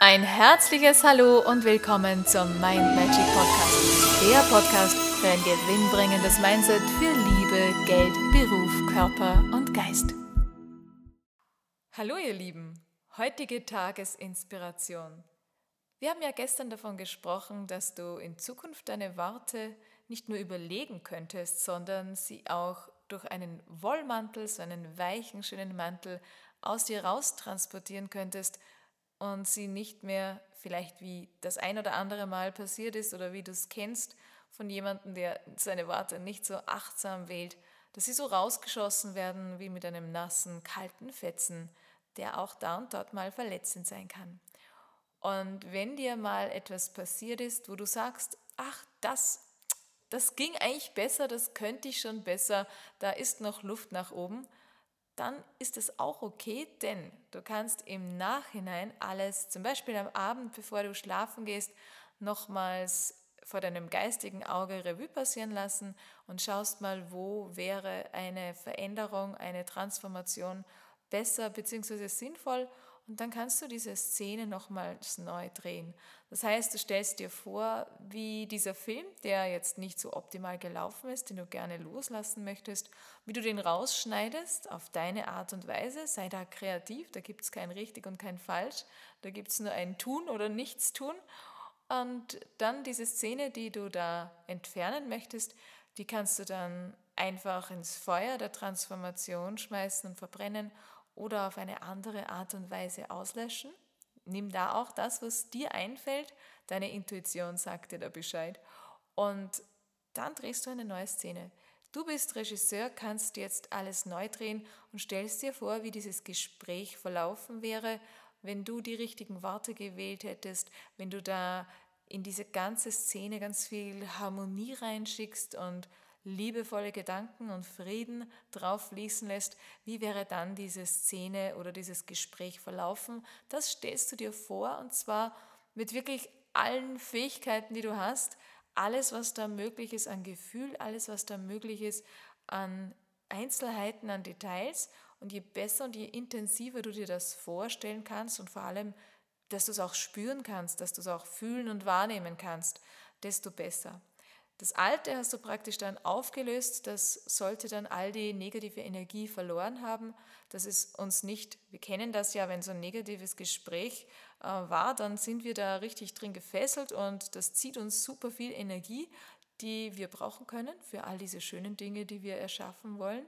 Ein herzliches Hallo und willkommen zum Mind Magic Podcast. Der Podcast für ein gewinnbringendes Mindset für Liebe, Geld, Beruf, Körper und Geist. Hallo ihr Lieben, heutige Tagesinspiration. Wir haben ja gestern davon gesprochen, dass du in Zukunft deine Worte nicht nur überlegen könntest, sondern sie auch durch einen Wollmantel, so einen weichen, schönen Mantel aus dir raus transportieren könntest und sie nicht mehr vielleicht wie das ein oder andere Mal passiert ist oder wie du es kennst von jemandem, der seine Worte nicht so achtsam wählt, dass sie so rausgeschossen werden wie mit einem nassen, kalten Fetzen, der auch da und dort mal verletzend sein kann. Und wenn dir mal etwas passiert ist, wo du sagst, ach, das, das ging eigentlich besser, das könnte ich schon besser, da ist noch Luft nach oben, dann ist es auch okay, denn du kannst im Nachhinein alles, zum Beispiel am Abend, bevor du schlafen gehst, nochmals vor deinem geistigen Auge Revue passieren lassen und schaust mal, wo wäre eine Veränderung, eine Transformation besser bzw. sinnvoll und dann kannst du diese Szene nochmals neu drehen. Das heißt, du stellst dir vor, wie dieser Film, der jetzt nicht so optimal gelaufen ist, den du gerne loslassen möchtest, wie du den rausschneidest auf deine Art und Weise. Sei da kreativ, da gibt es kein richtig und kein falsch. Da gibt es nur ein Tun oder nichts tun. Und dann diese Szene, die du da entfernen möchtest, die kannst du dann einfach ins Feuer der Transformation schmeißen und verbrennen oder auf eine andere Art und Weise auslöschen. Nimm da auch das, was dir einfällt. Deine Intuition sagt dir da Bescheid. Und dann drehst du eine neue Szene. Du bist Regisseur, kannst jetzt alles neu drehen und stellst dir vor, wie dieses Gespräch verlaufen wäre, wenn du die richtigen Worte gewählt hättest, wenn du da in diese ganze Szene ganz viel Harmonie reinschickst und liebevolle Gedanken und Frieden drauf fließen lässt, wie wäre dann diese Szene oder dieses Gespräch verlaufen? Das stellst du dir vor und zwar mit wirklich allen Fähigkeiten, die du hast, alles, was da möglich ist an Gefühl, alles, was da möglich ist an Einzelheiten, an Details. Und je besser und je intensiver du dir das vorstellen kannst und vor allem, dass du es auch spüren kannst, dass du es auch fühlen und wahrnehmen kannst, desto besser. Das Alte hast du praktisch dann aufgelöst, das sollte dann all die negative Energie verloren haben. Das ist uns nicht, wir kennen das ja, wenn so ein negatives Gespräch äh, war, dann sind wir da richtig drin gefesselt und das zieht uns super viel Energie, die wir brauchen können für all diese schönen Dinge, die wir erschaffen wollen.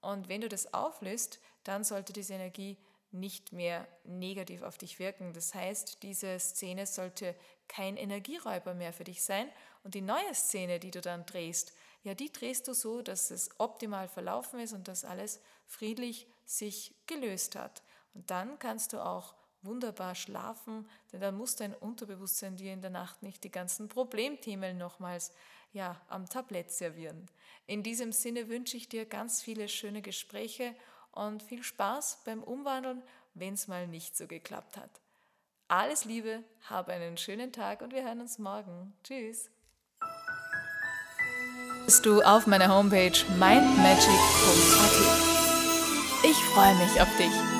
Und wenn du das auflöst, dann sollte diese Energie nicht mehr negativ auf dich wirken. Das heißt, diese Szene sollte kein Energieräuber mehr für dich sein. Und die neue Szene, die du dann drehst, ja, die drehst du so, dass es optimal verlaufen ist und dass alles friedlich sich gelöst hat. Und dann kannst du auch wunderbar schlafen, denn dann muss dein Unterbewusstsein dir in der Nacht nicht die ganzen Problemthemen nochmals ja, am Tablett servieren. In diesem Sinne wünsche ich dir ganz viele schöne Gespräche und viel Spaß beim Umwandeln, wenn es mal nicht so geklappt hat. Alles Liebe, habe einen schönen Tag und wir hören uns morgen. Tschüss. Bist du auf meiner Homepage mindmagic.at. Ich freue mich auf dich.